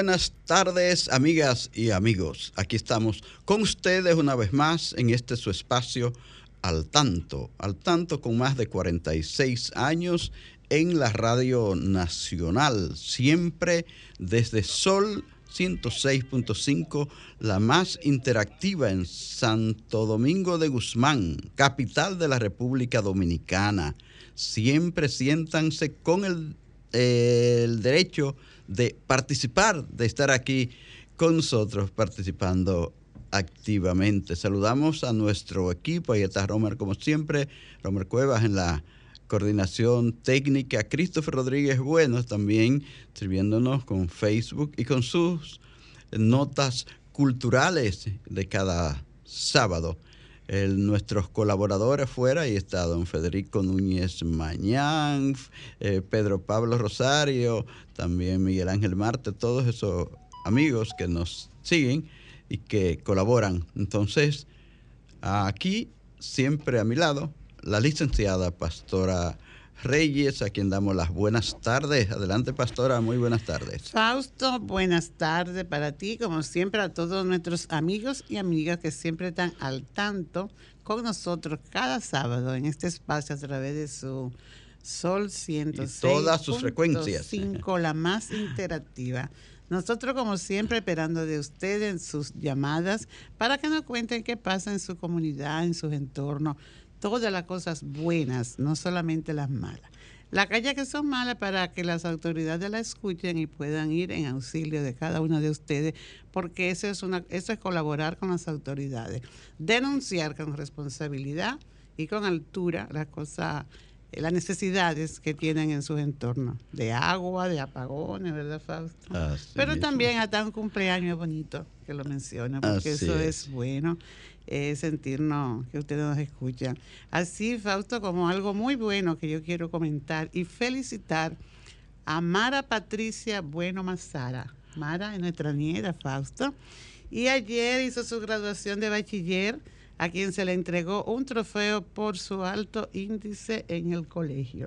Buenas tardes, amigas y amigos. Aquí estamos con ustedes una vez más en este su espacio al tanto, al tanto con más de 46 años en la radio nacional, siempre desde Sol 106.5, la más interactiva en Santo Domingo de Guzmán, capital de la República Dominicana. Siempre siéntanse con el, el derecho de participar, de estar aquí con nosotros participando activamente. Saludamos a nuestro equipo, ahí está Romer como siempre, Romer Cuevas en la coordinación técnica, Christopher Rodríguez Buenos también sirviéndonos con Facebook y con sus notas culturales de cada sábado. Nuestros colaboradores fuera, ahí está don Federico Núñez Mañán, eh, Pedro Pablo Rosario, también Miguel Ángel Marte, todos esos amigos que nos siguen y que colaboran. Entonces, aquí, siempre a mi lado, la licenciada Pastora Reyes, a quien damos las buenas tardes. Adelante, pastora, muy buenas tardes. Fausto, buenas tardes para ti, como siempre, a todos nuestros amigos y amigas que siempre están al tanto con nosotros cada sábado en este espacio a través de su Sol 106. Y todas sus frecuencias. 5, la más interactiva. Nosotros, como siempre, esperando de ustedes en sus llamadas para que nos cuenten qué pasa en su comunidad, en sus entornos todas las cosas buenas, no solamente las malas. Las calles que son malas para que las autoridades la escuchen y puedan ir en auxilio de cada uno de ustedes, porque eso es, una, eso es colaborar con las autoridades. Denunciar con responsabilidad y con altura las cosas, las necesidades que tienen en sus entornos, de agua, de apagones, ¿verdad, Fausto? Pero también hasta un cumpleaños bonito que lo menciona, porque eso es bueno sentirnos que ustedes nos escuchan. Así, Fausto, como algo muy bueno que yo quiero comentar y felicitar a Mara Patricia Bueno Mazara. Mara es nuestra nieta, Fausto. Y ayer hizo su graduación de bachiller, a quien se le entregó un trofeo por su alto índice en el colegio.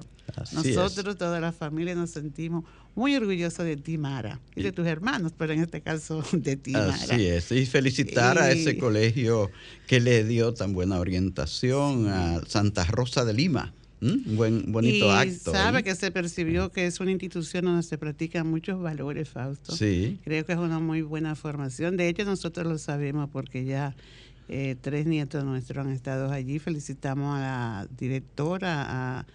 Nosotros, toda la familia, nos sentimos muy orgulloso de ti, Mara, y de tus hermanos, pero en este caso de ti, Mara. Así es, y felicitar a ese colegio que le dio tan buena orientación a Santa Rosa de Lima. Un buen, bonito y acto. Sabe que se percibió que es una institución donde se practican muchos valores, Fausto. Sí. Creo que es una muy buena formación. De hecho, nosotros lo sabemos porque ya eh, tres nietos nuestros han estado allí. Felicitamos a la directora, a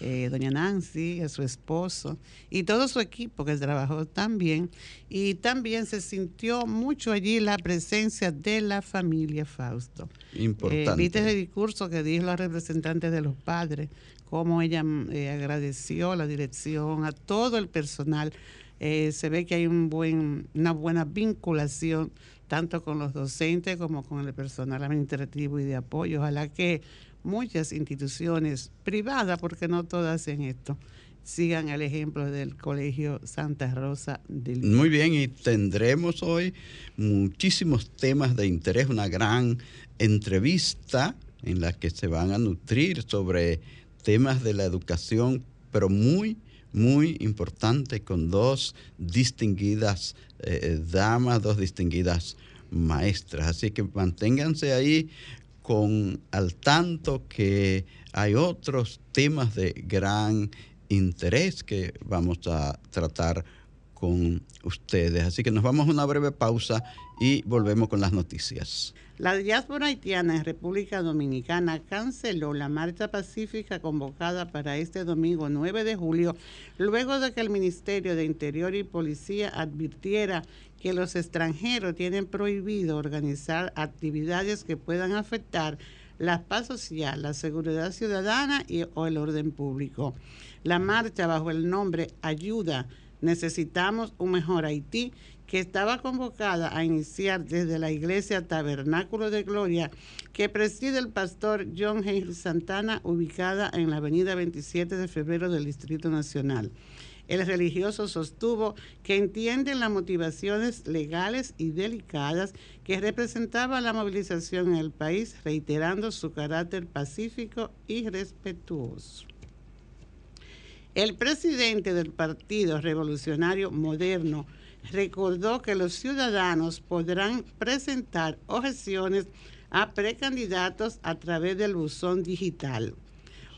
eh, doña Nancy, a su esposo y todo su equipo que trabajó tan bien. Y también se sintió mucho allí la presencia de la familia Fausto. Importante. Eh, Viste el discurso que dijo la representante de los padres, cómo ella eh, agradeció la dirección, a todo el personal. se ve que hay un buen, una buena vinculación tanto con los docentes como con el personal administrativo y de apoyo. Ojalá que muchas instituciones privadas, porque no todas hacen esto, sigan el ejemplo del Colegio Santa Rosa de Lima. Muy bien, y tendremos hoy muchísimos temas de interés, una gran entrevista en la que se van a nutrir sobre temas de la educación, pero muy, muy importante con dos distinguidas eh, damas, dos distinguidas maestras. Así que manténganse ahí con al tanto que hay otros temas de gran interés que vamos a tratar con ustedes. Así que nos vamos a una breve pausa y volvemos con las noticias. La diáspora haitiana en República Dominicana canceló la marcha pacífica convocada para este domingo 9 de julio, luego de que el Ministerio de Interior y Policía advirtiera que los extranjeros tienen prohibido organizar actividades que puedan afectar la paz social, la seguridad ciudadana y, o el orden público. La marcha bajo el nombre Ayuda, necesitamos un mejor Haití que estaba convocada a iniciar desde la iglesia Tabernáculo de Gloria que preside el pastor John Henry Santana, ubicada en la avenida 27 de febrero del Distrito Nacional. El religioso sostuvo que entienden las motivaciones legales y delicadas que representaba la movilización en el país, reiterando su carácter pacífico y respetuoso. El presidente del Partido Revolucionario Moderno, recordó que los ciudadanos podrán presentar objeciones a precandidatos a través del buzón digital.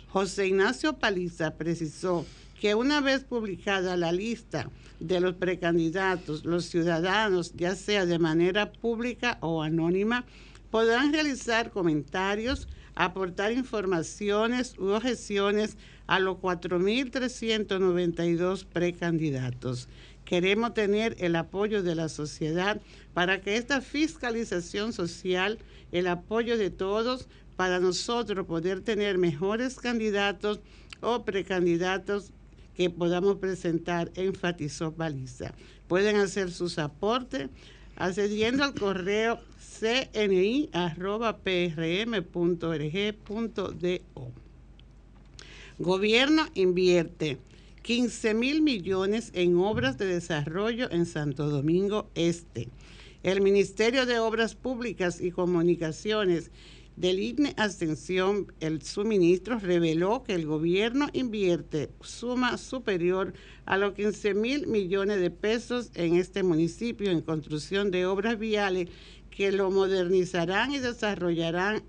José Ignacio Paliza precisó que una vez publicada la lista de los precandidatos, los ciudadanos, ya sea de manera pública o anónima, podrán realizar comentarios, aportar informaciones u objeciones a los 4.392 precandidatos. Queremos tener el apoyo de la sociedad para que esta fiscalización social, el apoyo de todos, para nosotros poder tener mejores candidatos o precandidatos que podamos presentar, enfatizó Baliza. Pueden hacer sus aportes accediendo al correo cni.prm.org.do. Gobierno invierte 15 mil millones en obras de desarrollo en Santo Domingo Este. El Ministerio de Obras Públicas y Comunicaciones del INE Ascensión, el suministro reveló que el gobierno invierte suma superior a los 15 mil millones de pesos en este municipio en construcción de obras viales que lo modernizarán y desarrollarán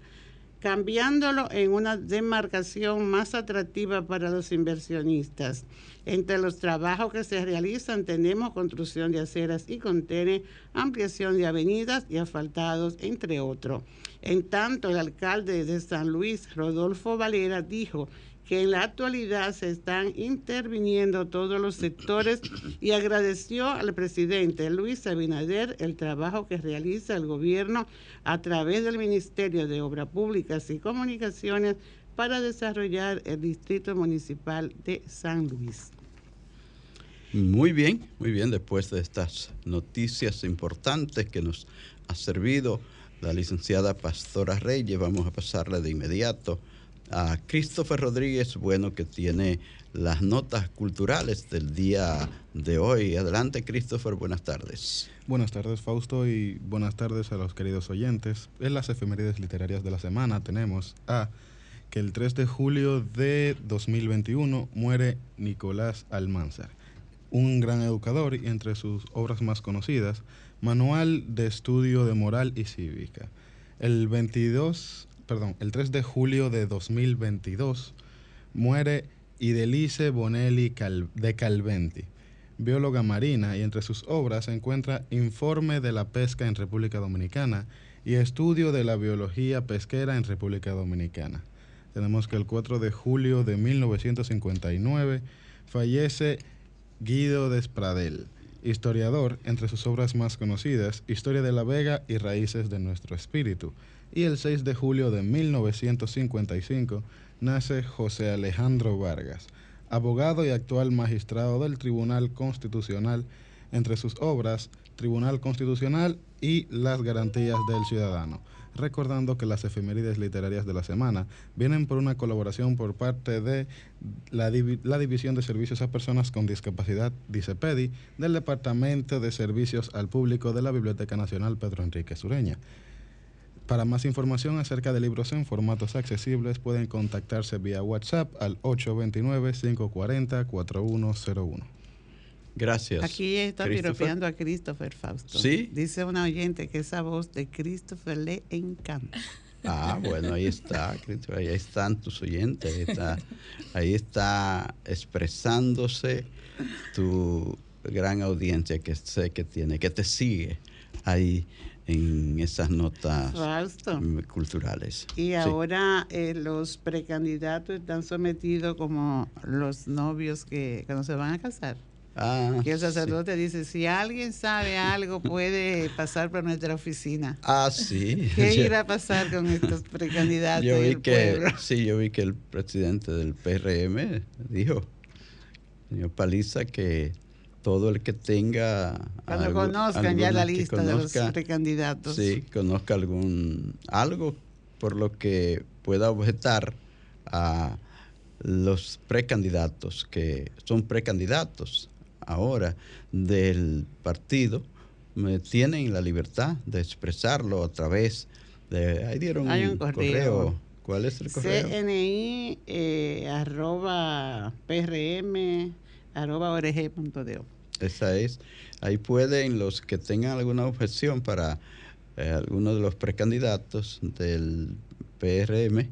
cambiándolo en una demarcación más atractiva para los inversionistas. Entre los trabajos que se realizan tenemos construcción de aceras y contiene ampliación de avenidas y asfaltados, entre otros. En tanto, el alcalde de San Luis, Rodolfo Valera, dijo que en la actualidad se están interviniendo todos los sectores y agradeció al presidente Luis Abinader el trabajo que realiza el gobierno a través del Ministerio de Obras Públicas y Comunicaciones para desarrollar el Distrito Municipal de San Luis. Muy bien, muy bien, después de estas noticias importantes que nos ha servido la licenciada Pastora Reyes, vamos a pasarle de inmediato a Christopher Rodríguez, bueno, que tiene las notas culturales del día de hoy. Adelante, Christopher, buenas tardes. Buenas tardes, Fausto, y buenas tardes a los queridos oyentes. En las efemérides literarias de la semana tenemos a que el 3 de julio de 2021 muere Nicolás Almanzar, un gran educador y entre sus obras más conocidas, Manual de Estudio de Moral y Cívica. El 22 perdón, el 3 de julio de 2022 muere Idelice Bonelli de Calventi, bióloga marina, y entre sus obras se encuentra Informe de la pesca en República Dominicana y Estudio de la biología pesquera en República Dominicana. Tenemos que el 4 de julio de 1959 fallece Guido Despradel, historiador, entre sus obras más conocidas, Historia de la Vega y Raíces de nuestro Espíritu, y el 6 de julio de 1955 nace José Alejandro Vargas, abogado y actual magistrado del Tribunal Constitucional, entre sus obras Tribunal Constitucional y las garantías del ciudadano. Recordando que las efemérides literarias de la semana vienen por una colaboración por parte de la, la División de Servicios a Personas con Discapacidad, DICEPEDI, del Departamento de Servicios al Público de la Biblioteca Nacional Pedro Enrique Sureña. Para más información acerca de libros en formatos accesibles, pueden contactarse vía WhatsApp al 829-540-4101. Gracias. Aquí está piropeando a Christopher Fausto. Sí. Dice una oyente que esa voz de Christopher le encanta. Ah, bueno, ahí está, ahí están tus oyentes, ahí está, ahí está expresándose tu gran audiencia que sé que tiene, que te sigue ahí en esas notas culturales. Y ahora eh, los precandidatos están sometidos como los novios que cuando se van a casar. Ah, que el sacerdote dice, si alguien sabe algo, puede pasar por nuestra oficina. Ah, sí. ¿Qué irá a pasar con estos precandidatos? Yo vi que, sí, yo vi que el presidente del PRM dijo, señor Paliza, que todo el que tenga... Cuando conozcan ya la lista de los precandidatos. Sí, conozca algún algo por lo que pueda objetar a los precandidatos, que son precandidatos ahora del partido, tienen la libertad de expresarlo a través de... Ahí dieron Hay un correo. ¿Cuál es el correo? CNI eh, arroba PRM arroba Esa es. Ahí pueden los que tengan alguna objeción para eh, alguno de los precandidatos del PRM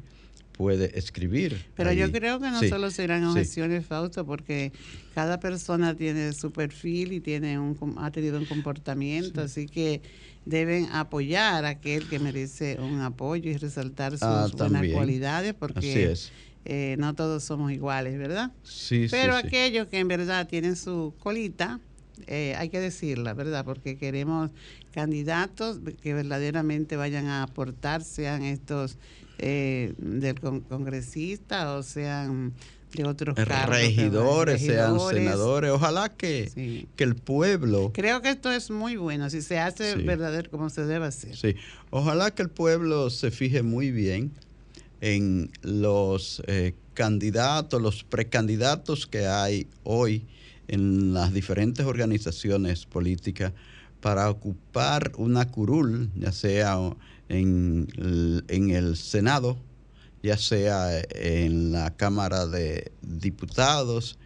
puede escribir. Pero yo creo que no solo serán objeciones, Fausto, porque cada persona tiene su perfil y tiene un, ha tenido un comportamiento, así que deben apoyar a aquel que merece un apoyo y resaltar sus ah, buenas cualidades, porque eh, no todos somos iguales, ¿verdad? Sí, Pero aquellos que en verdad tienen su colita, eh, hay que decirla, ¿verdad? Porque queremos candidatos que verdaderamente vayan a aportar, sean estos eh, del congresista o sean de otros cargos, regidores, sean senadores. Ojalá que, que el pueblo. Creo que esto es muy bueno, si se hace verdadero como se debe hacer. Sí, ojalá que el pueblo se fije muy bien en los eh, candidatos, los precandidatos que hay hoy en las diferentes organizaciones políticas para ocupar una curul, ya sea en, el Senado, ya sea en la Cámara de Diputados,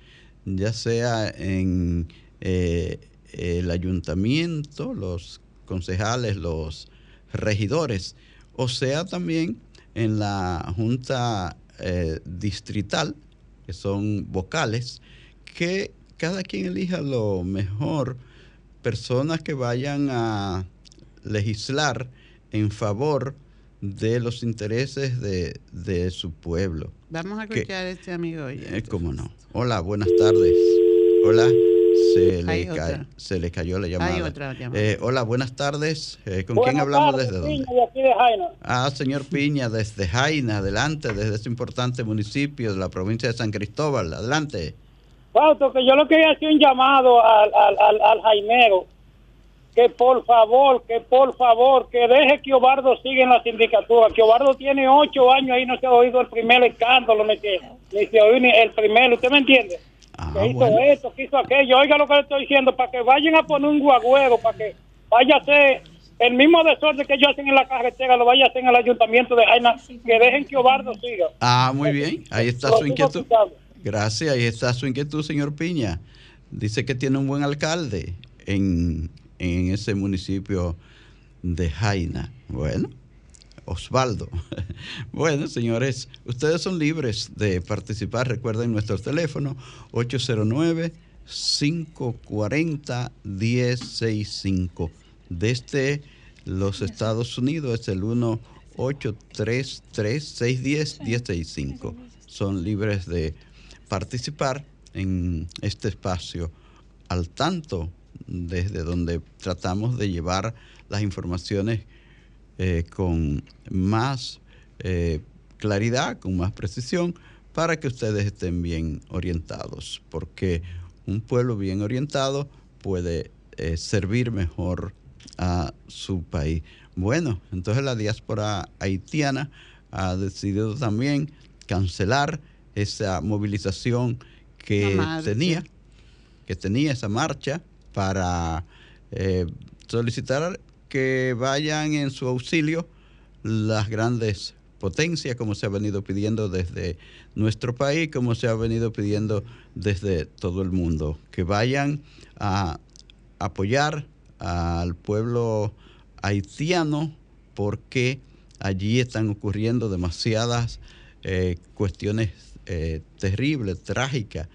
ya sea en eh, el ayuntamiento, los concejales, los regidores, o sea también en la Junta eh, Distrital, que son vocales, que cada quien elija lo mejor, personas que vayan a legislar en favor de los intereses de, su pueblo. Vamos a escuchar a este amigo hoy. Eh, ¿Cómo no? Hola, buenas tardes. Hola. Se le, se le, cayó la llamada. Hay otra llamada. Eh, hola, buenas tardes. Eh, ¿Con quién hablamos desde dónde? Ah, señor Piña, desde Jaina, adelante, desde este importante municipio de la provincia de San Cristóbal. Adelante. Fausto, que yo lo quería hacer un llamado al, al, al, al jainero que por favor, que por favor, que deje que Obardo siga en la sindicatura, que Obardo tiene ocho años ahí no se ha oído el primer escándalo, ni, que, ni se ha oído el primero, ¿usted me entiende? Ah, que hizo esto, que hizo aquello, oiga lo que le estoy diciendo, para que vayan a poner un guagüero, para que vaya a hacer el mismo desorden que ellos hacen en la carretera, lo vaya a hacer en el ayuntamiento de Jaina, que dejen que Obardo siga. Ah, muy bien, ahí está su inquietud. Gracias, ahí está su inquietud, señor Piña. Dice que tiene un buen alcalde en en ese municipio de Jaina. Bueno, Osvaldo. Bueno, señores, ustedes son libres de participar. Recuerden nuestro teléfono 809-540-1065. Desde los Estados Unidos es el 1-833-610-1065. Son libres de participar en este espacio al tanto desde donde tratamos de llevar las informaciones eh, con más eh, claridad, con más precisión, para que ustedes estén bien orientados, porque un pueblo bien orientado puede eh, servir mejor a su país. Bueno, entonces la diáspora haitiana ha decidido también cancelar esa movilización que tenía, que tenía esa marcha para eh, solicitar que vayan en su auxilio las grandes potencias, como se ha venido pidiendo desde nuestro país, como se ha venido pidiendo desde todo el mundo, que vayan a apoyar al pueblo haitiano porque allí están ocurriendo demasiadas eh, cuestiones eh, terribles, trágicas.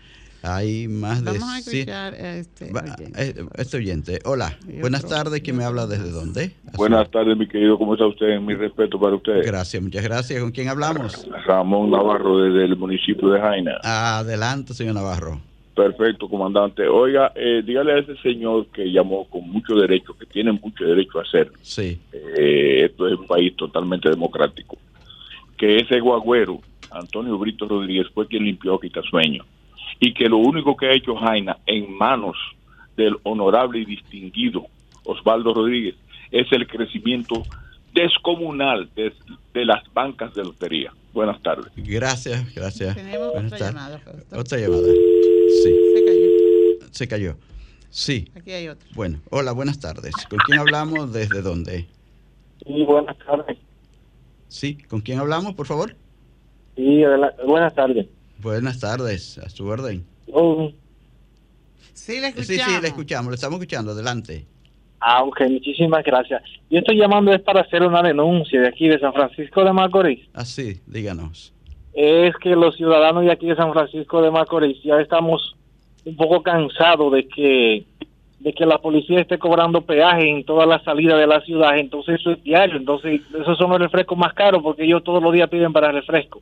Hay más de... Vamos a escuchar a este oyente. eh, este oyente. Hola, buenas tardes. ¿Quién me habla desde dónde? Buenas tardes, mi querido. ¿Cómo está usted? Mi respeto para usted. Gracias, muchas gracias. ¿Con quién hablamos? Ramón Navarro, desde el municipio de Jaina. Adelante, señor Navarro. Perfecto, comandante. Oiga, eh, dígale a ese señor que llamó con mucho derecho, que tiene mucho derecho a hacer. Sí, eh, esto es un país totalmente democrático. Que ese guagüero, Antonio Brito Rodríguez, fue quien limpió Quitasueño. Y que lo único que ha hecho Jaina en manos del honorable y distinguido Osvaldo Rodríguez es el crecimiento descomunal de, de las bancas de lotería. Buenas tardes. gracias, gracias. Tenemos Buenas otra tardes. llamada. Otra llamada. Sí, Se cayó. se cayó. Sí, Aquí hay otra. bueno, hola, buenas tardes. ¿Con quién hablamos? ¿Desde dónde? Sí, buenas tardes. Sí, ¿con quién hablamos, por favor? Sí, buenas tardes. Buenas tardes, a su orden. Oh, Sí, le Sí, escuchamos. sí, le escuchamos, le estamos escuchando, adelante. ah, ok, muchísimas gracias. Yo estoy llamando es para hacer una denuncia de aquí de San Francisco de Macorís. Así, díganos. Es que los ciudadanos de aquí de San Francisco de Macorís ya estamos un poco cansados de que de que la policía esté cobrando peaje en todas las salidas de la ciudad, entonces eso es diario, entonces esos son los refrescos más caros porque ellos todos los días piden para refresco.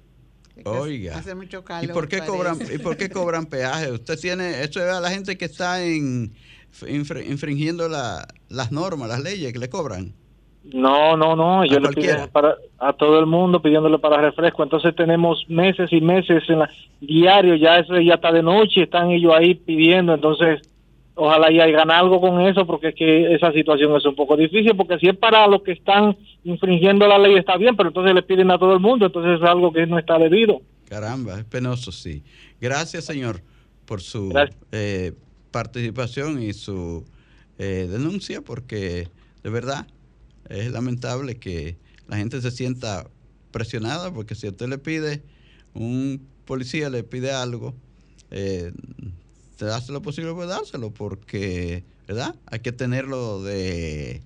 Oiga. Hace mucho ¿Y por qué parece. cobran y por qué cobran peaje? Usted tiene eso es a la gente que está en infr- infringiendo la- las normas, las leyes que le cobran. No, no, no, ellos le para a todo el mundo pidiéndole para refresco, entonces tenemos meses y meses en la diario, ya eso ya está de noche, están ellos ahí pidiendo, entonces ojalá y hagan algo con eso porque es que esa situación es un poco difícil porque si es para los que están infringiendo la ley está bien, pero entonces le piden a todo el mundo, entonces es algo que no está debido. Caramba, es penoso, sí. Gracias, señor, por su eh, participación y su eh, denuncia, porque de verdad es lamentable que la gente se sienta presionada, porque si usted le pide, un policía le pide algo, eh, te hace lo posible por dárselo, porque, ¿verdad? Hay que tenerlo de,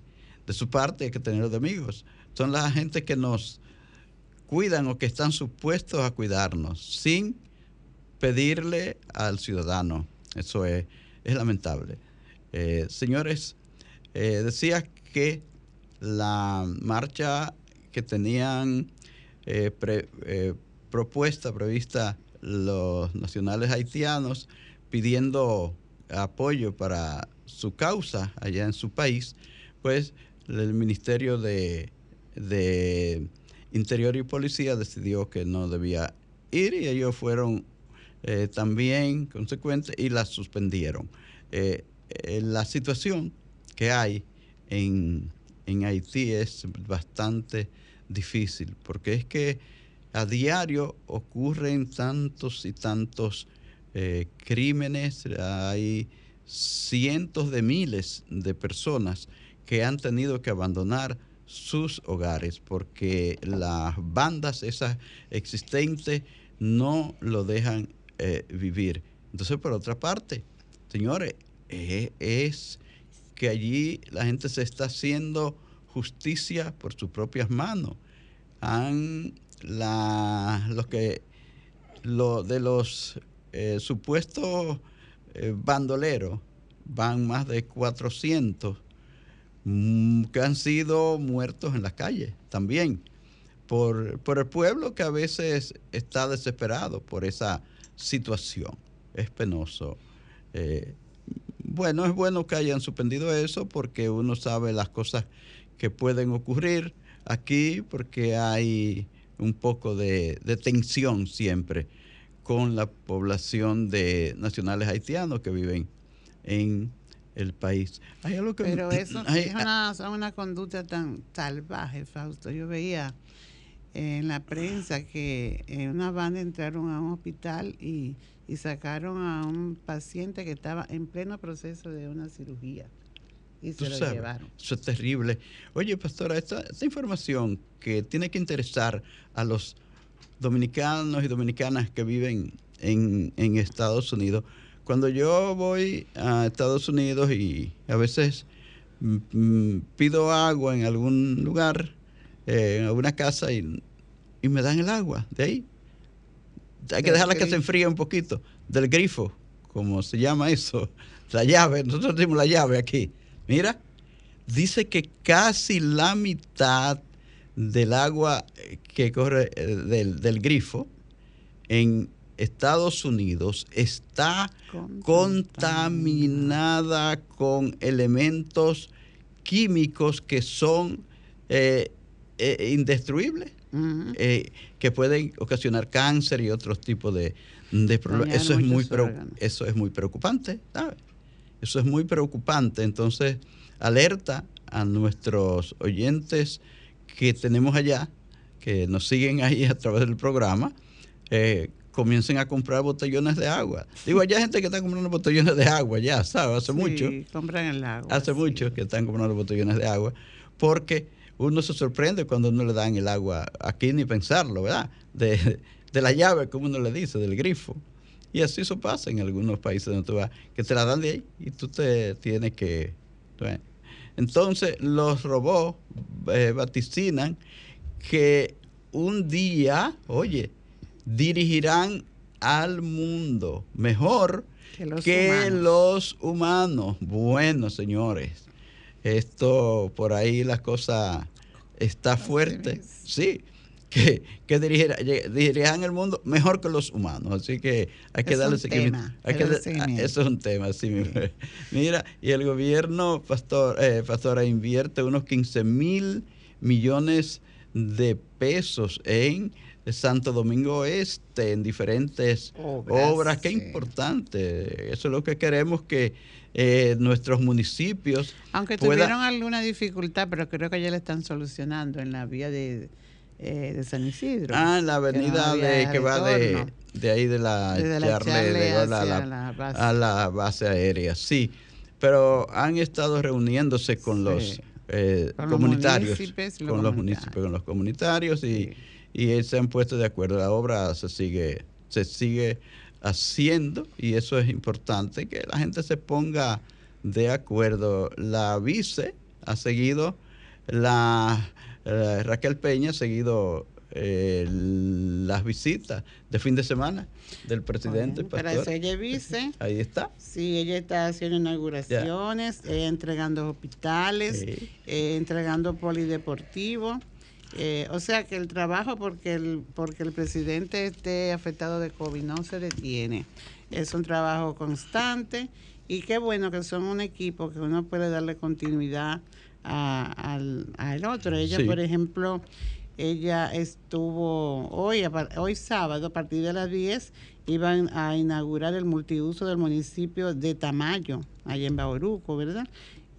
de su parte, hay que tenerlo de amigos. Son la gente que nos cuidan o que están supuestos a cuidarnos sin pedirle al ciudadano. Eso es, es lamentable. Eh, señores, eh, decía que la marcha que tenían eh, eh, propuesta, prevista los nacionales haitianos pidiendo apoyo para su causa allá en su país, pues el Ministerio de, de Interior y Policía decidió que no debía ir y ellos fueron eh, también consecuentes y la suspendieron. Eh, eh, la situación que hay en, en Haití es bastante difícil porque es que a diario ocurren tantos y tantos eh, crímenes, hay cientos de miles de personas que han tenido que abandonar sus hogares porque las bandas esas existentes no lo dejan eh, vivir. Entonces, por otra parte, señores, eh, es que allí la gente se está haciendo justicia por sus propias manos. Han la, los que lo, de los eh, supuestos eh, bandoleros van más de 400 mm, que han sido muertos en las calles también por, por el pueblo que a veces está desesperado por esa situación. Es penoso. Eh, bueno, es bueno que hayan suspendido eso porque uno sabe las cosas que pueden ocurrir aquí porque hay un poco de, de tensión siempre con la población de nacionales haitianos que viven en el país. Hay algo que Pero eso hay- es una, conducta tan salvaje, Fausto. Yo veía en la prensa que en una banda entraron a un hospital y, y sacaron a un paciente que estaba en pleno proceso de una cirugía. y se lo sabes, llevaron. Eso es terrible. Oye, pastora, esta, esta información que tiene que interesar a los dominicanos y dominicanas que viven en, en Estados Unidos. Cuando yo voy a Estados Unidos y a veces mm, mm, pido agua en algún lugar, eh, en alguna casa, y, y me dan el agua de ahí. Hay que dejarla que se enfríe un poquito, del grifo, como se llama eso, la llave, nosotros decimos la llave aquí. Mira, dice que casi la mitad del agua eh, que corre eh, del, del grifo en Estados Unidos está contaminada con elementos químicos que son eh, eh, indestruibles, eh, que pueden ocasionar cáncer y otros tipos de, de problemas. Eso es, muy eso es muy preocupante, ¿sabes? Eso es muy preocupante. Entonces, alerta a nuestros oyentes que tenemos allá, que nos siguen ahí a través del programa, eh, comiencen a comprar botellones de agua. Digo, allá hay gente que está comprando botellones de agua ya, ¿sabes? Hace Sí, mucho. compran el agua. Hace sí. mucho que están comprando botellones de agua, porque uno se sorprende cuando no le dan el agua, aquí ni pensarlo, ¿verdad? De, de la llave, como uno le dice, del grifo. Y así eso pasa en algunos países donde tú vas, que te la dan de ahí y tú te tienes que... bueno. Entonces, los robots eh, vaticinan que un día, oye, dirigirán al mundo mejor Que los que humanos. los humanos. Bueno, señores, esto por ahí la cosa está fuerte. Sí, que, que dirigirán el mundo mejor que los humanos. Así que hay que Es darle un seguimiento. Hay que darle eso es un tema, sí. mi- Mira, y el gobierno, pastor, eh, pastora, invierte unos 15 mil millones de pesos en Santo Domingo Este, en diferentes Obras, obras. Qué sí. importante. Eso es lo que queremos que eh, nuestros municipios Aunque tuvieron alguna dificultad, pero creo que ya le están solucionando en la vía de, eh, de San Isidro. Ah, en la que no avenida había de, que va de, de ahí de la Desde la Charle, Charle de- a la- base. a la base aérea, sí. Pero han estado reuniéndose con Sí. los eh, Con comunitarios, los con los municipios, con los comunitarios y, Sí. y se han puesto de acuerdo. La obra se sigue, se sigue haciendo y eso es importante que la gente se ponga de acuerdo. La vice ha seguido la eh, Raquel Peña ha seguido eh, las visitas de fin de semana del presidente. Bueno, para eso ella vice. Ahí está. Sí, ella está haciendo inauguraciones, eh, entregando hospitales, Sí. eh, entregando polideportivo. O sea que el trabajo porque el, porque el presidente esté afectado de COVID no se detiene. Es un trabajo constante y qué bueno que son un equipo que uno puede darle continuidad a- al, al otro. Ella, Sí. por ejemplo, ella estuvo hoy, hoy sábado, a partir de las 10, iban a inaugurar el multiuso del municipio de Tamayo, allá en Bauruco, ¿verdad?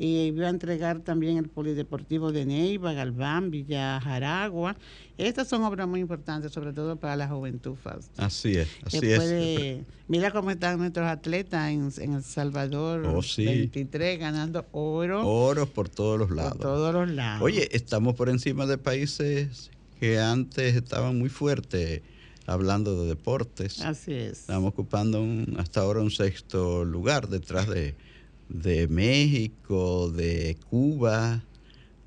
Y iba a entregar también el polideportivo de Neiva, Galván, Villa Jaragua. Estas son obras muy importantes, sobre todo para la juventud, Fausto. Así es, así es. mira cómo están nuestros atletas en, en El Salvador Oh, sí. 23 ganando oro Oros por todos los por lados. todos los lados. Oye, estamos por encima de países que antes estaban muy fuertes hablando de deportes. así es. Estamos ocupando un- hasta ahora un sexto lugar detrás de, de México, de Cuba,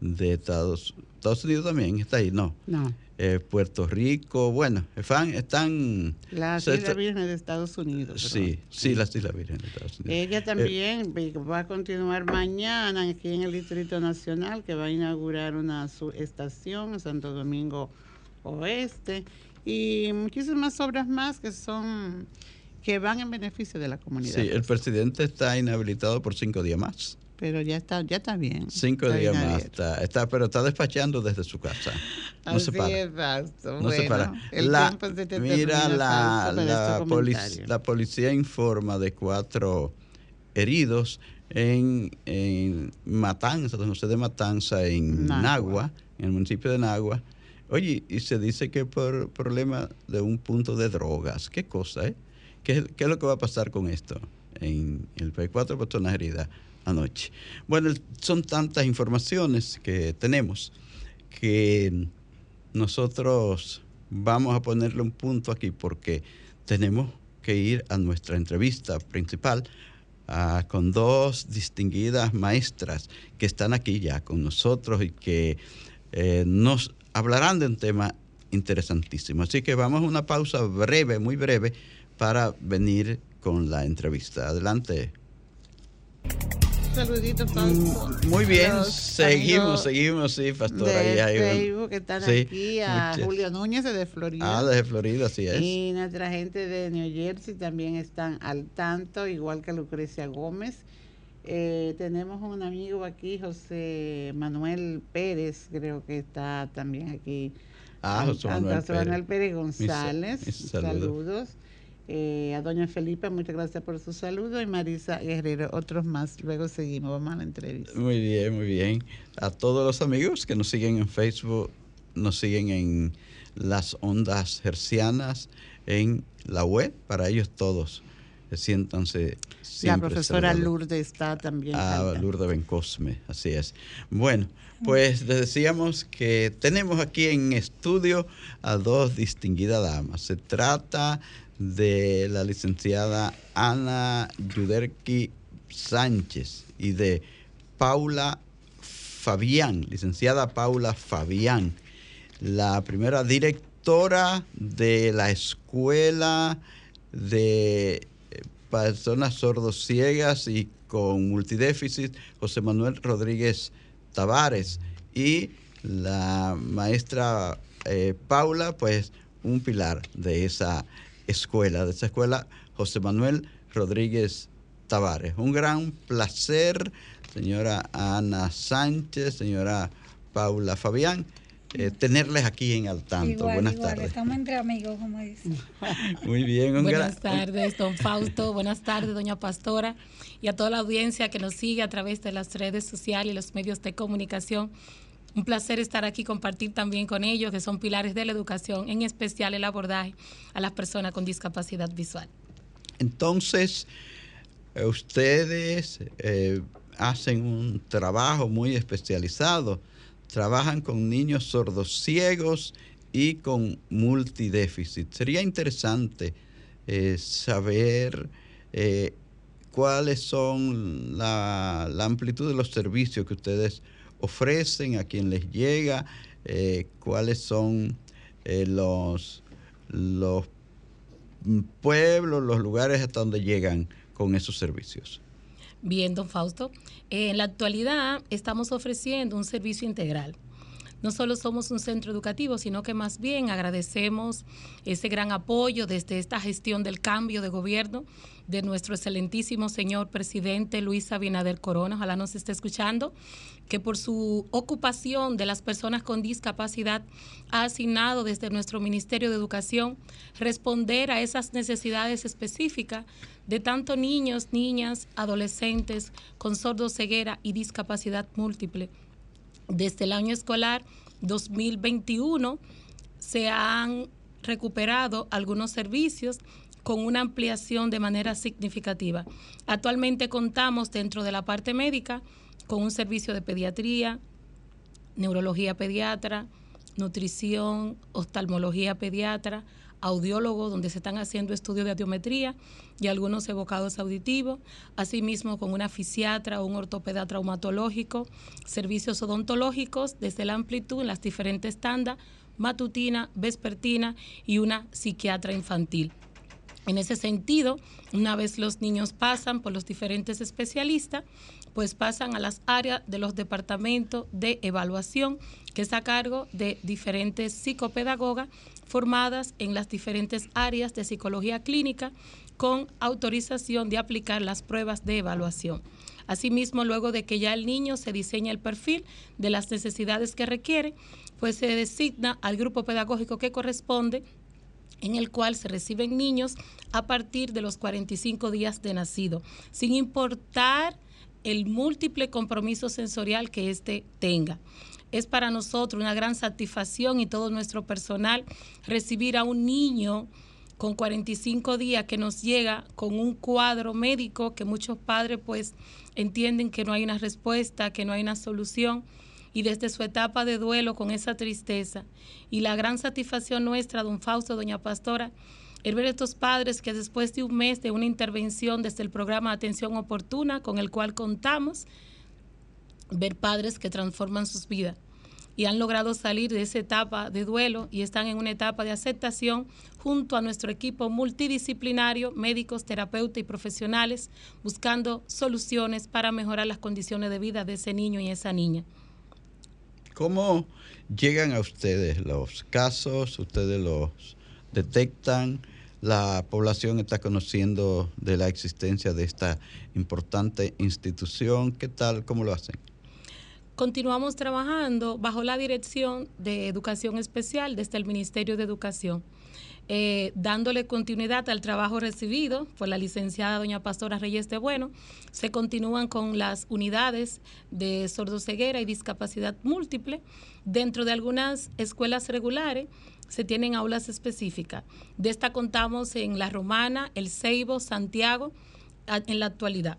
de Estados, Estados Unidos también está ahí, no. No, Eh, Puerto Rico, bueno, están, están las Islas se- Vírgenes de Estados Unidos. sí, sí, las Islas Vírgenes de Estados Unidos. Ella también va a continuar mañana aquí en el Distrito Nacional, que va a inaugurar una estación en Santo Domingo Oeste y muchísimas obras más que son que van en beneficio de la comunidad. Sí, el presidente está inhabilitado por cinco días más. Pero ya está, ya está bien. Cinco Está días más. Está, está, pero está despachando desde su casa. No se para. No se Bueno, para. el La- se mira, termina, la, para la, este polic- comentario. la policía informa de cuatro heridos en, en Matanza, Don José de Matanza, en Nagua. Nagua. en el municipio de Nagua. Oye, y se dice que por problema de un punto de drogas. ¿Qué cosa, eh? ¿Qué, qué es lo que va a pasar con esto? En el país, cuatro personas heridas. anoche. Bueno, son tantas informaciones que tenemos que nosotros vamos a ponerle un punto aquí porque tenemos que ir a nuestra entrevista principal ah, con dos distinguidas maestras que están aquí ya con nosotros y que eh, nos hablarán de un tema interesantísimo. Así que vamos a una pausa breve, muy breve, para venir con la entrevista. Adelante. Saluditos, mm, Muy bien, seguimos, seguimos, sí, pastora. De Facebook que están aquí, a Julio Núñez de Florida. Ah, desde Florida, sí es. Y nuestra gente de New Jersey también están al tanto, igual que Lucrecia Gómez. Eh, tenemos un amigo aquí, José Manuel Pérez, creo que está también aquí. Ah, José Manuel, Manuel Pérez. González. saludos. Eh, a doña Felipe, muchas gracias por su saludo. Y Marisa Guerrero, otros más. Luego seguimos, vamos a la entrevista. Muy bien, muy bien. A todos los amigos que nos siguen en Facebook, nos siguen en las ondas hercianas, en la web, para ellos todos. Siéntanse. La profesora Lourdes está también. Ah, Lourdes Bencosme, así es. Bueno, pues les decíamos que tenemos aquí en estudio a dos distinguidas damas. Se trata de la licenciada Ana Yuderki Sánchez y de Paula Fabián, licenciada Paula Fabián, la primera directora de la Escuela de Personas Sordos Ciegas y con Multidéficit, José Manuel Rodríguez Tavares, y la maestra eh, Paula, pues un pilar de esa escuela, de esa escuela José Manuel Rodríguez Tavares. Un gran placer, señora Ana Sánchez, señora Paula Fabián. Eh, tenerles aquí en al tanto. Buenas tardes. Estamos entre amigos, como dicen. Muy bien. buenas tardes, don Fausto. Buenas tardes, doña Pastora. Y a toda la audiencia que nos sigue a través de las redes sociales y los medios de comunicación. Un placer estar aquí, compartir también con ellos, que son pilares de la educación, en especial el abordaje a las personas con discapacidad visual. Entonces, eh, ustedes eh, hacen un trabajo muy especializado, trabajan con niños sordos ciegos y con multidéficit. Sería interesante eh, saber cuáles son la, la amplitud de los servicios que ustedes ofrecen, a quien les llega, eh, cuáles son eh, los, los pueblos, los lugares hasta donde llegan con esos servicios. Bien, don Fausto. En la actualidad estamos ofreciendo un servicio integral no solo somos un centro educativo, sino que más bien agradecemos ese gran apoyo desde esta gestión del cambio de gobierno de nuestro excelentísimo señor presidente Luis Abinader Corona, ojalá nos esté escuchando, que por su ocupación de las personas con discapacidad ha asignado desde nuestro Ministerio de Educación responder a esas necesidades específicas de tanto niños, niñas, adolescentes con sordo ceguera y discapacidad múltiple desde el año escolar 2021 se han recuperado algunos servicios con una ampliación de manera significativa. Actualmente contamos dentro de la parte médica con un servicio de pediatría, neurología pediatra, nutrición, oftalmología pediatra, audiólogo, donde se están haciendo estudios de audiometría y algunos evocados auditivos, asimismo con una fisiatra o un ortopeda traumatológico, servicios odontológicos desde la amplitud en las diferentes tandas, matutina, vespertina y una psiquiatra infantil. En ese sentido, una vez los niños pasan por los diferentes especialistas, pues pasan a las áreas de los departamentos de evaluación, que es a cargo de diferentes psicopedagogas formadas en las diferentes áreas de psicología clínica con autorización de aplicar las pruebas de evaluación. Asimismo, luego de que ya el niño se diseña el perfil de las necesidades que requiere, pues se designa al grupo pedagógico que corresponde en el cual se reciben niños a partir de los 45 días de nacido, sin importar el múltiple compromiso sensorial que éste tenga. Es para nosotros una gran satisfacción y todo nuestro personal recibir a un niño con 45 días que nos llega con un cuadro médico que muchos padres pues entienden que no hay una respuesta, que no hay una solución y desde su etapa de duelo con esa tristeza y la gran satisfacción nuestra, don Fausto, doña Pastora, el ver estos padres que después de un mes de una intervención desde el programa atención oportuna con el cual contamos, ver padres que transforman sus vidas y han logrado salir de esa etapa de duelo y están en una etapa de aceptación junto a nuestro equipo multidisciplinario, médicos, terapeutas y profesionales, buscando soluciones para mejorar las condiciones de vida de ese niño y esa niña. ¿Cómo llegan a ustedes los casos? ¿Ustedes los detectan? ¿La población está conociendo de la existencia de esta importante institución? ¿Qué tal? ¿Cómo lo hacen? Continuamos trabajando bajo la dirección de Educación Especial desde el Ministerio de Educación. Eh, dándole continuidad al trabajo recibido por la licenciada doña Pastora Reyes de Bueno, se continúan con las unidades de sordoceguera y discapacidad múltiple. Dentro de algunas escuelas regulares se tienen aulas específicas. De esta contamos en La Romana, El Ceibo, Santiago, en la actualidad.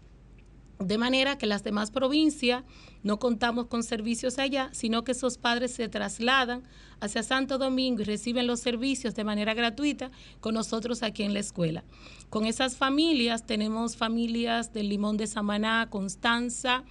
De manera que las demás provincias no contamos con servicios allá, sino que esos padres se trasladan hacia Santo Domingo y reciben los servicios de manera gratuita con nosotros aquí en la escuela. Con esas familias tenemos familias del Limón de Samaná, Constanza,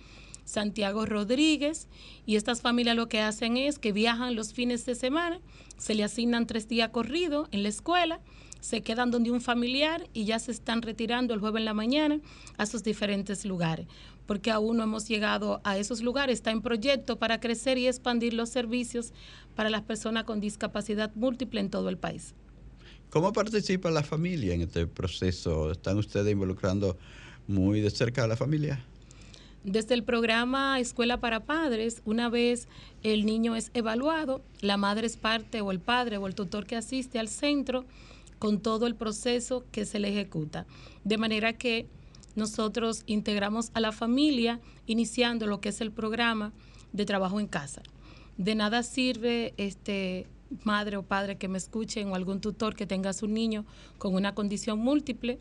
Santiago Rodríguez, y estas familias lo que hacen es que viajan los fines de semana, se le asignan tres días corridos en la escuela, se quedan donde un familiar y ya se están retirando el jueves en la mañana a sus diferentes lugares, porque aún no hemos llegado a esos lugares. Está en proyecto para crecer y expandir los servicios para las personas con discapacidad múltiple en todo el país. ¿Cómo participa la familia en este proceso? ¿Están ustedes involucrando muy de cerca a la familia? Desde el programa Escuela para Padres, una vez el niño es evaluado, la madre es parte o el padre o el tutor que asiste al centro con todo el proceso que se le ejecuta. De manera que nosotros integramos a la familia iniciando lo que es el programa de trabajo en casa. De nada sirve este madre o padre que me escuchen o algún tutor que tenga a su niño con una condición múltiple,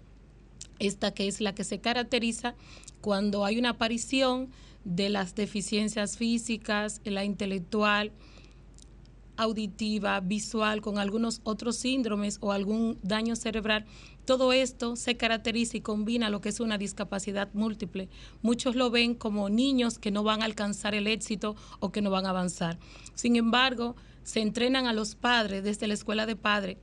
esta que es la que se caracteriza cuando hay una aparición de las deficiencias físicas, la intelectual, auditiva, visual, con algunos otros síndromes o algún daño cerebral, todo esto se caracteriza y combina lo que es una discapacidad múltiple. Muchos lo ven como niños que no van a alcanzar el éxito o que no van a avanzar. Sin embargo, se entrenan a los padres desde la escuela de padres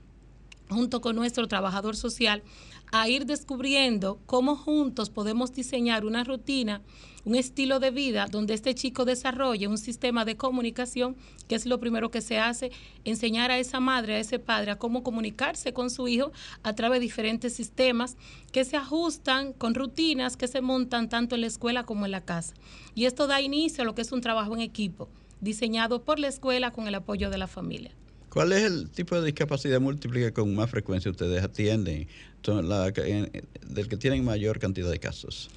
junto con nuestro trabajador social a ir descubriendo cómo juntos podemos diseñar una rutina, un estilo de vida donde este chico desarrolle un sistema de comunicación, que es lo primero que se hace, enseñar a esa madre, a ese padre, a cómo comunicarse con su hijo a través de diferentes sistemas que se ajustan con rutinas que se montan tanto en la escuela como en la casa. Y esto da inicio a lo que es un trabajo en equipo, diseñado por la escuela con el apoyo de la familia. ¿Cuál es el tipo de discapacidad múltiple que con más frecuencia ustedes atienden? del que tienen mayor cantidad de casos.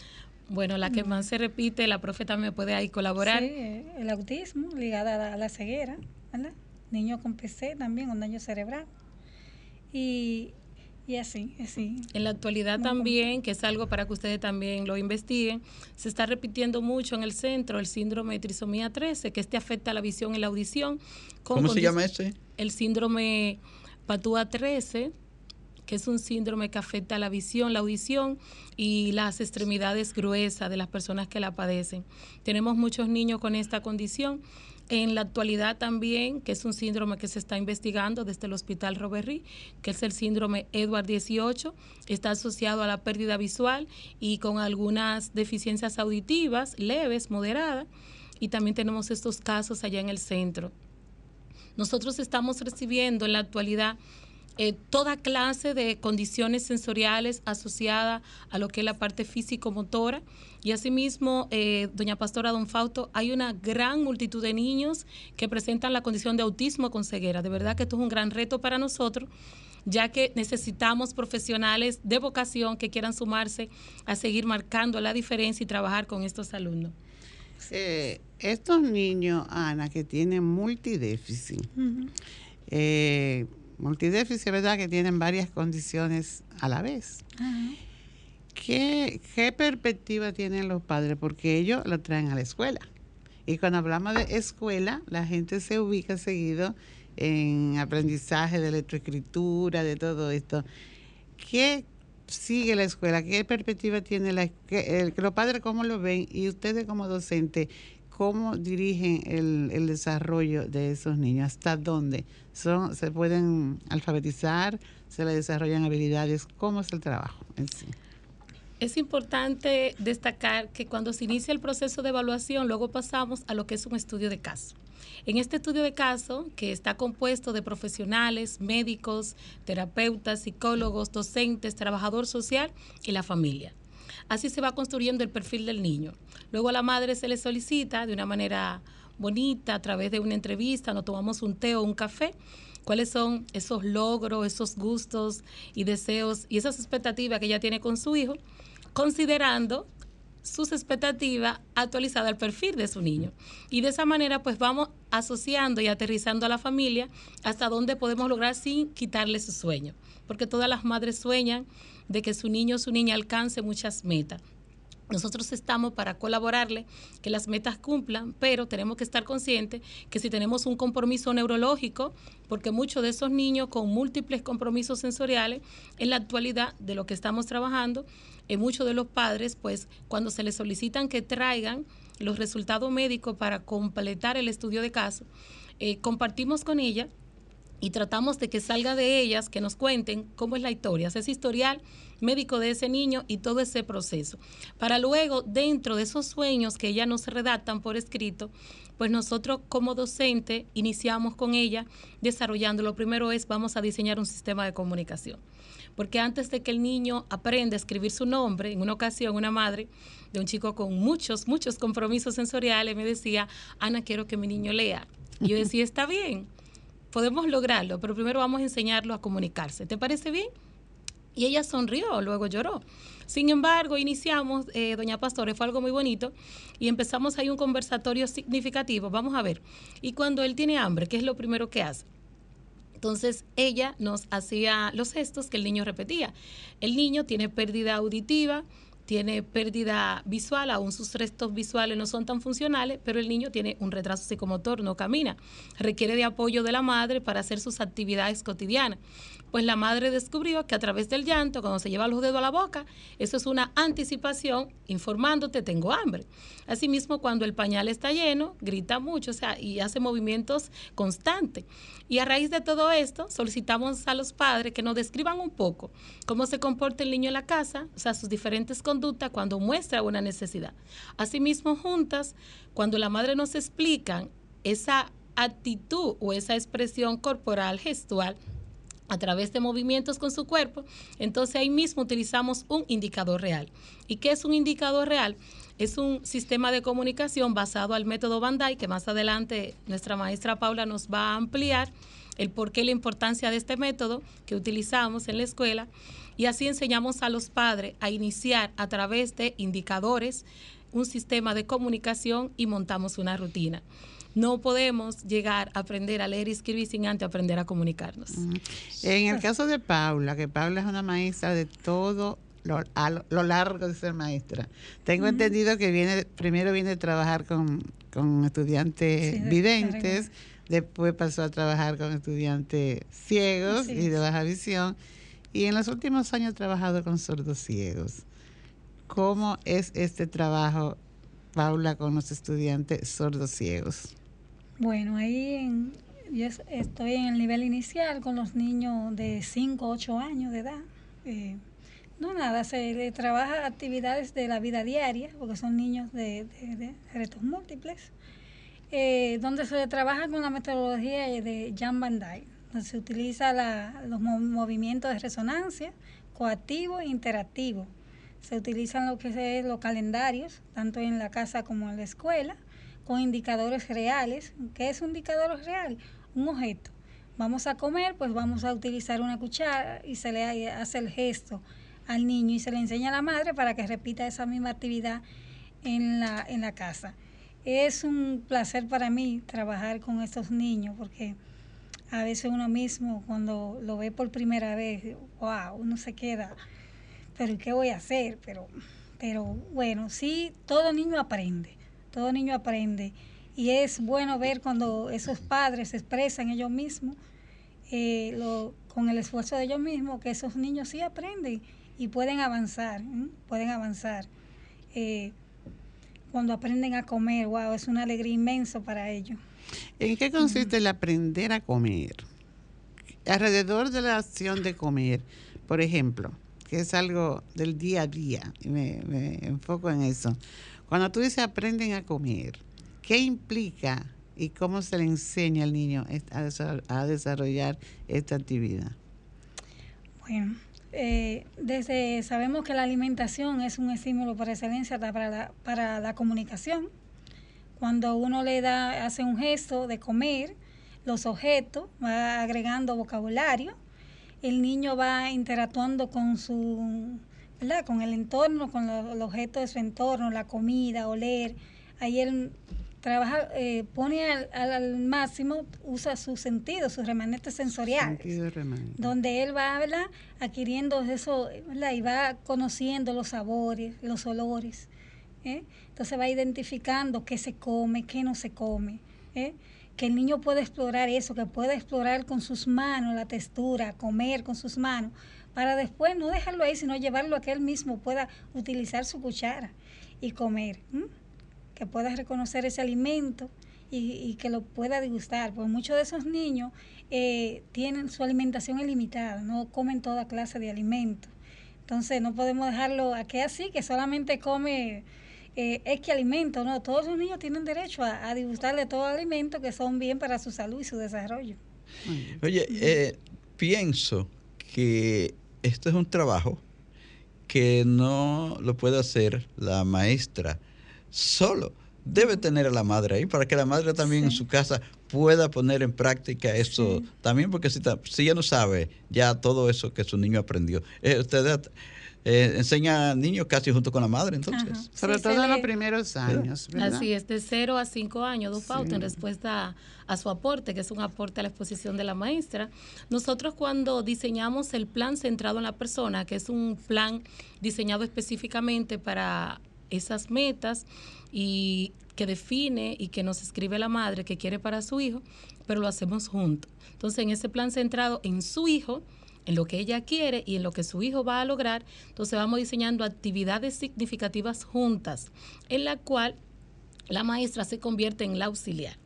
Bueno, la que más se repite, la profeta me puede ahí colaborar. Sí, el autismo ligada a la, ceguera, ¿verdad? Niño con PC también, un daño cerebral. Y, y así, así. En la actualidad también, que es algo para que ustedes también lo investiguen, se está repitiendo mucho en el centro el síndrome de trisomía 13, que este afecta la visión y la audición. ¿Cómo se llama ese? El síndrome Patúa 13 que es un síndrome que afecta la visión, la audición y las extremidades gruesas de las personas que la padecen. Tenemos muchos niños con esta condición. En la actualidad también, que es un síndrome que se está investigando desde el Hospital Roberry, que es el síndrome Edward 18, está asociado a la pérdida visual y con algunas deficiencias auditivas leves, moderadas, y también tenemos estos casos allá en el centro. Nosotros estamos recibiendo en la actualidad eh, toda clase de condiciones sensoriales asociadas a lo que es la parte físico-motora. Y asimismo, eh, doña Pastora Don Fausto, hay una gran multitud de niños que presentan la condición de autismo con ceguera. De verdad que esto es un gran reto para nosotros ya que necesitamos profesionales de vocación que quieran sumarse a seguir marcando la diferencia y trabajar con estos alumnos. Eh, estos niños, Ana, que tienen multidéficit, multidéficit, ¿verdad? Que tienen varias condiciones a la vez. ¿Qué, ¿Qué perspectiva tienen los padres? Porque ellos lo traen a la escuela. Y cuando hablamos de escuela, la gente se ubica seguido en aprendizaje de electroescritura, de todo esto. ¿Qué sigue la escuela? ¿Qué perspectiva tiene la que, los padres cómo lo ven y ustedes como docentes cómo dirigen el, el, desarrollo de esos niños? ¿Hasta dónde? Son, ¿Se pueden alfabetizar? ¿Se les desarrollan habilidades? ¿Cómo es el trabajo en sí? Es importante destacar que cuando se inicia el proceso de evaluación, luego pasamos a lo que es un estudio de caso. En este estudio de caso, que está compuesto de profesionales, médicos, terapeutas, psicólogos, docentes, trabajador social y la familia. Así se va construyendo el perfil del niño. Luego a la madre se le solicita de una manera bonita, a través de una entrevista, nos tomamos un té o un café, cuáles son esos logros, esos gustos y deseos y esas expectativas que ella tiene con su hijo considerando sus expectativas actualizadas al perfil de su niño. Y de esa manera pues vamos asociando y aterrizando a la familia hasta donde podemos lograr sin quitarle su sueño. Porque todas las madres sueñan de que su niño o su niña alcance muchas metas. Nosotros estamos para colaborarle, que las metas cumplan, pero tenemos que estar conscientes que si tenemos un compromiso neurológico, porque muchos de esos niños con múltiples compromisos sensoriales, en la actualidad de lo que estamos trabajando, en muchos de los padres, pues cuando se les solicitan que traigan los resultados médicos para completar el estudio de caso, eh, compartimos con ella y tratamos de que salga de ellas, que nos cuenten cómo es la historia, ese historial médico de ese niño y todo ese proceso. Para luego, dentro de esos sueños que ella nos redactan por escrito, pues nosotros como docente iniciamos con ella desarrollando. Lo primero es, vamos a diseñar un sistema de comunicación. Porque antes de que el niño aprenda a escribir su nombre, en una ocasión una madre de un chico con muchos, muchos compromisos sensoriales me decía, Ana, quiero que mi niño lea. Y yo decía, está bien podemos lograrlo, pero primero vamos a enseñarlo a comunicarse. ¿Te parece bien? Y ella sonrió, luego lloró. Sin embargo, iniciamos, eh, doña Pastore, fue algo muy bonito, y empezamos ahí un conversatorio significativo. Vamos a ver. Y cuando él tiene hambre, ¿qué es lo primero que hace? Entonces ella nos hacía los gestos que el niño repetía. El niño tiene pérdida auditiva, tiene pérdida visual, aún sus restos visuales no son tan funcionales, pero el niño tiene un retraso psicomotor, no camina. Requiere de apoyo de la madre para hacer sus actividades cotidianas. Pues la madre descubrió que a través del llanto, cuando se lleva los dedos a la boca, eso es una anticipación informándote tengo hambre. Asimismo, cuando el pañal está lleno, grita mucho, o sea, y hace movimientos constantes. Y a raíz de todo esto, solicitamos a los padres que nos describan un poco cómo se comporta el niño en la casa, o sea, sus diferentes conductas cuando muestra una necesidad. Asimismo, juntas, cuando la madre nos explica esa actitud o esa expresión corporal, gestual, a través de movimientos con su cuerpo, entonces ahí mismo utilizamos un indicador real. ¿Y qué es un indicador real? Es un sistema de comunicación basado al método Bandai, que más adelante nuestra maestra Paula nos va a ampliar el por qué la importancia de este método que utilizamos en la escuela. Y así enseñamos a los padres a iniciar a través de indicadores un sistema de comunicación y montamos una rutina no podemos llegar a aprender a leer y escribir sin antes aprender a comunicarnos. En el caso de Paula, que Paula es una maestra de todo lo, a lo, largo de ser maestra. Tengo entendido que viene primero viene a trabajar con, estudiantes videntes, después pasó a trabajar con estudiantes ciegos y de baja visión, y en los últimos años ha trabajado con sordos ciegos. ¿Cómo es este trabajo, Paula, con los estudiantes sordos ciegos? Bueno, ahí yo estoy en el nivel inicial con los niños de 5, 8 años de edad. Eh, no, nada, se le trabaja actividades de la vida diaria, porque son niños de, retos múltiples, eh, donde se trabaja con la metodología de Jan Van donde se utiliza los movimientos de resonancia, coactivo e interactivo. Se utilizan lo que es los calendarios, tanto en la casa como en la escuela con indicadores reales. ¿Qué es un indicador real? Un objeto. Vamos a comer, pues vamos a utilizar una cuchara y se le hace el gesto al niño y se le enseña a la madre para que repita esa misma actividad en la, en la casa. Es un placer para mí trabajar con estos niños porque a veces uno mismo cuando lo ve por primera vez, wow, uno se queda, pero ¿qué voy a hacer? Pero, pero bueno, sí, todo niño aprende, todo niño aprende. Y es bueno ver cuando esos padres expresan ellos mismos, eh, lo, con el esfuerzo de ellos mismos, que esos niños sí aprenden y pueden avanzar, ¿eh? pueden avanzar. Eh, cuando aprenden a comer, wow, es una alegría inmensa para ellos. ¿En qué consiste el aprender a comer? Alrededor de la acción de comer, por ejemplo, que es algo del día a día, y me, me enfoco en eso. Cuando tú dices aprenden a comer, ¿qué implica y cómo se le enseña al niño a desarrollar esta actividad? Bueno, eh, desde sabemos que la alimentación es un estímulo por excelencia para la, para la comunicación cuando uno le da, hace un gesto de comer, los objetos, va agregando vocabulario, el niño va interactuando con su, ¿verdad? con el entorno, con los, objetos de su entorno, la comida, oler. Ahí él trabaja, eh, pone al, máximo, usa sus sentidos, sus remanentes sensoriales, donde él va ¿verdad? adquiriendo eso y va conociendo los sabores, los olores. ¿eh? Entonces va identificando qué se come, qué no se come. ¿eh? Que el niño puede explorar eso, que puede explorar con sus manos la textura, comer con sus manos, para después no dejarlo ahí, sino llevarlo a que él mismo pueda utilizar su cuchara y comer. Que pueda reconocer ese alimento y, que lo pueda degustar. Porque muchos de esos niños eh, tienen su alimentación ilimitada, no comen toda clase de alimentos. Entonces no podemos dejarlo aquí así, que solamente come eh, es que alimento, ¿no? Todos los niños tienen derecho a, a disfrutar de todo alimento que son bien para su salud y su desarrollo. Oye, eh, pienso que esto es un trabajo que no lo puede hacer la maestra solo. Debe tener a la madre ahí para que la madre también en su casa pueda poner en práctica eso también, porque si, si ella no sabe ya todo eso que su niño aprendió. Eh, usted eh, enseña a niños casi junto con la madre, entonces. Sobre todo en los primeros años. Así es, de 0 a 5 años, dos pautas en respuesta a, su aporte, que es un aporte a la exposición de la maestra. Nosotros cuando diseñamos el plan centrado en la persona, que es un plan diseñado específicamente para esas metas y que define y que nos escribe la madre que quiere para su hijo, pero lo hacemos juntos. Entonces, en ese plan centrado en su hijo, en lo que ella quiere y en lo que su hijo va a lograr. Entonces vamos diseñando actividades significativas juntas, en la cual la maestra se convierte en la auxiliar.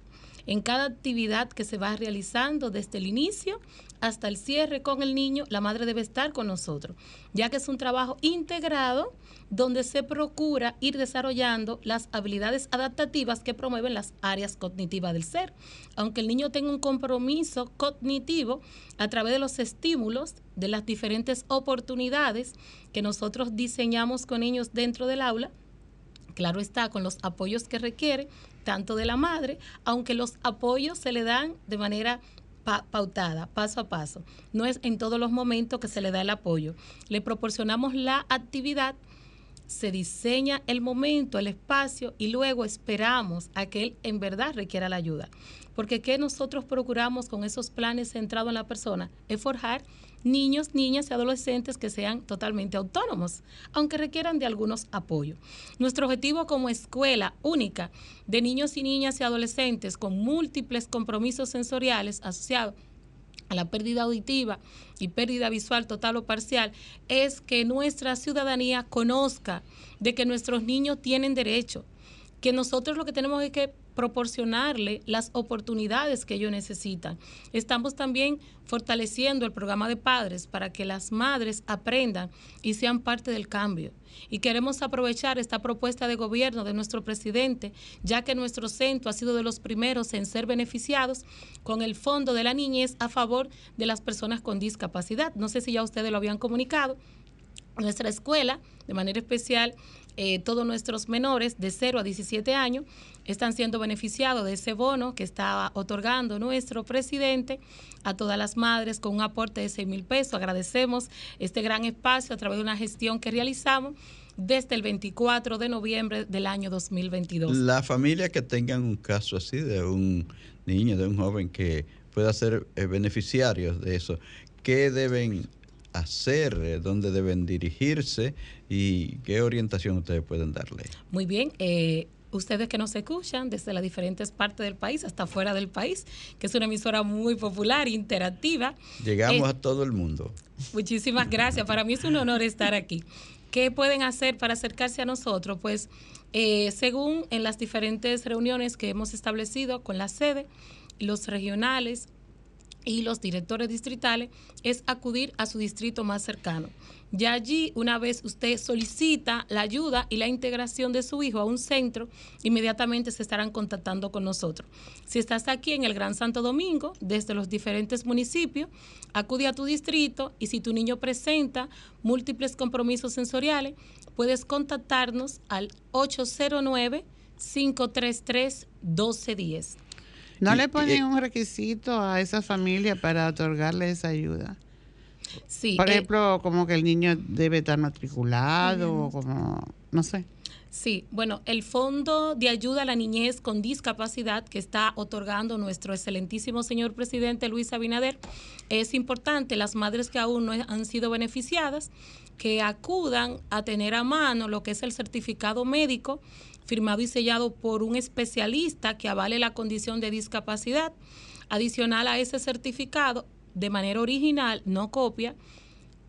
En cada actividad que se va realizando desde el inicio hasta el cierre con el niño, la madre debe estar con nosotros, ya que es un trabajo integrado donde se procura ir desarrollando las habilidades adaptativas que promueven las áreas cognitivas del ser. Aunque el niño tenga un compromiso cognitivo a través de los estímulos, de las diferentes oportunidades que nosotros diseñamos con niños dentro del aula, claro está, con los apoyos que requiere, tanto de la madre, aunque los apoyos se le dan de manera pautada, paso a paso. No es en todos los momentos que se le da el apoyo. Le proporcionamos la actividad, se diseña el momento, el espacio y luego esperamos a que él en verdad requiera la ayuda. Porque ¿qué nosotros procuramos con esos planes centrados en la persona? Es forjar niños, niñas y adolescentes que sean totalmente autónomos, aunque requieran de algunos apoyos. Nuestro objetivo como escuela única de niños y niñas y adolescentes con múltiples compromisos sensoriales asociados a la pérdida auditiva y pérdida visual total o parcial es que nuestra ciudadanía conozca de que nuestros niños tienen derecho, que nosotros lo que tenemos es que proporcionarle las oportunidades que ellos necesitan. Estamos también fortaleciendo el programa de padres para que las madres aprendan y sean parte del cambio. Y queremos aprovechar esta propuesta de gobierno de nuestro presidente, ya que nuestro centro ha sido de los primeros en ser beneficiados con el Fondo de la Niñez a favor de las personas con discapacidad. No sé si ya ustedes lo habían comunicado. Nuestra escuela, de manera especial, eh, todos nuestros menores de 0 a 17 años están siendo beneficiados de ese bono que está otorgando nuestro presidente a todas las madres con un aporte de 6 mil pesos. Agradecemos este gran espacio a través de una gestión que realizamos desde el 24 de noviembre del año 2022. La familia que tengan un caso así de un niño, de un joven que pueda ser eh, beneficiarios de eso, ¿qué deben hacer, eh, dónde deben dirigirse y qué orientación ustedes pueden darle? Muy bien, eh, ustedes que nos escuchan desde las diferentes partes del país hasta fuera del país, que es una emisora muy popular, interactiva. Llegamos Eh, a todo el mundo. Muchísimas gracias. Para mí es un honor estar aquí. ¿Qué pueden hacer para acercarse a nosotros? Pues eh, según en las diferentes reuniones que hemos establecido con la sede, los regionales y los directores distritales, es acudir a su distrito más cercano. Ya allí, una vez usted solicita la ayuda y la integración de su hijo a un centro, inmediatamente se estarán contactando con nosotros. Si estás aquí en el Gran Santo Domingo, desde los diferentes municipios, acude a tu distrito y si tu niño presenta múltiples compromisos sensoriales, puedes contactarnos al 809-533-1210. ¿No Y- le ponen un requisito a esa familia para otorgarle esa ayuda? Sí, Por eh, ejemplo, como que el niño debe estar matriculado, o como, no sé. Sí, bueno, el Fondo de Ayuda a la Niñez con Discapacidad que está otorgando nuestro excelentísimo señor presidente Luis Abinader, es importante, las madres que aún no han sido beneficiadas, que acudan a tener a mano lo que es el certificado médico firmado y sellado por un especialista que avale la condición de discapacidad. Adicional a ese certificado, de manera original, no copia,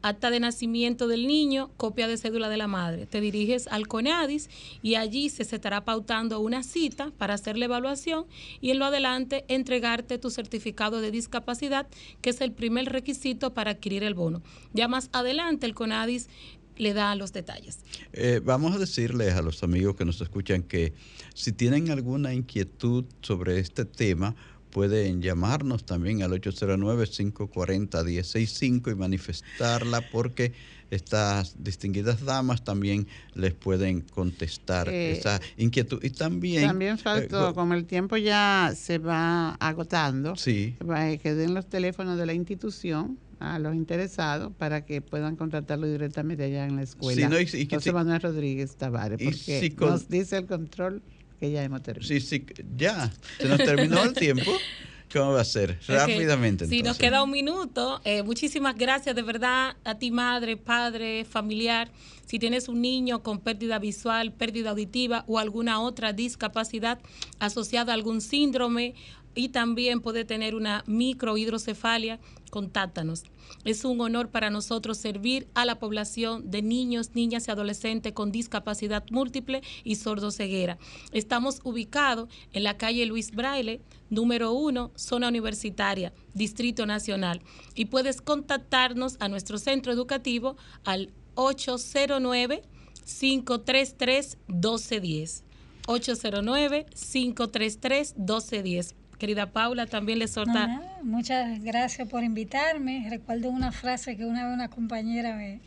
acta de nacimiento del niño, copia de cédula de la madre. Te diriges al CONADIS y allí se, estará pautando una cita para hacer la evaluación y en lo adelante entregarte tu certificado de discapacidad, que es el primer requisito para adquirir el bono. Ya más adelante el CONADIS le da los detalles. Eh, vamos a decirles a los amigos que nos escuchan que si tienen alguna inquietud sobre este tema, pueden llamarnos también al 809-540-1065 y manifestarla porque estas distinguidas damas también les pueden contestar Eh, esa inquietud. Y también... También eh, faltó, como el tiempo ya se va agotando, Sí. va- que den los teléfonos de la institución a los interesados para que puedan contratarlo directamente allá en la escuela. Sí, no, y- y José Manuel Rodríguez Tavares, porque si con- nos dice el control que ya hemos terminado. Sí, sí, ya, se nos terminó el tiempo. ¿Cómo va a ser? Rápidamente. Si nos queda un minuto, eh, muchísimas gracias de verdad a ti madre, padre, familiar. Si tienes un niño con pérdida visual, pérdida auditiva o alguna otra discapacidad asociada a algún síndrome y también puede tener una microhidrocefalia, contáctanos. Es un honor para nosotros servir a la población de niños, niñas y adolescentes con discapacidad múltiple y sordoceguera. Estamos ubicados en la calle Luis Braille, número 1, zona universitaria, Distrito Nacional. Y puedes contactarnos a nuestro centro educativo al 809-533-1210. 809-533-1210. Querida Paula, también le No, nada, muchas gracias por invitarme. Recuerdo una frase que una vez una compañera me,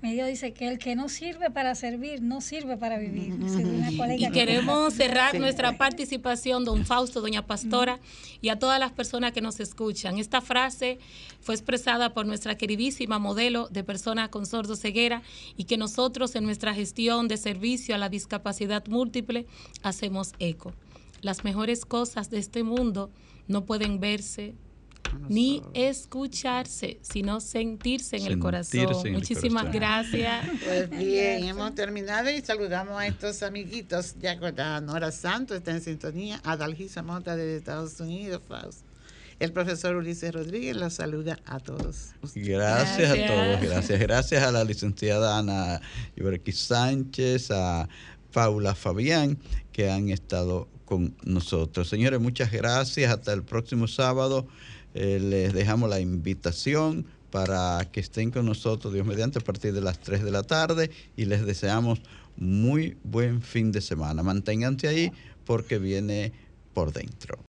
me dio, dice que el que no sirve para servir, no sirve para vivir. Y que- queremos cerrar Sí. nuestra participación, don Fausto, doña Pastora, y a todas las personas que nos escuchan. Esta frase fue expresada por nuestra queridísima modelo de personas con sordo ceguera y que nosotros en nuestra gestión de servicio a la discapacidad múltiple hacemos eco. Las mejores cosas de este mundo no pueden verse ni escucharse, sino sentirse en el corazón. El Muchísimas corazón. gracias. Pues bien, hemos terminado y saludamos a estos amiguitos. Ya la Nora Santos está en sintonía, Adalgisa Mota de Estados Unidos, Faust. El profesor Ulises Rodríguez los saluda a todos. Gracias, a Gracias. todos, gracias. Gracias a la licenciada Ana Iberqui Sánchez, a Paula Fabián, que han estado con nosotros. Señores, muchas gracias. Hasta el próximo sábado. Eh, les dejamos la invitación para que estén con nosotros, Dios mediante, a partir de las 3 de la tarde y les deseamos muy buen fin de semana. Manténganse ahí porque viene por dentro.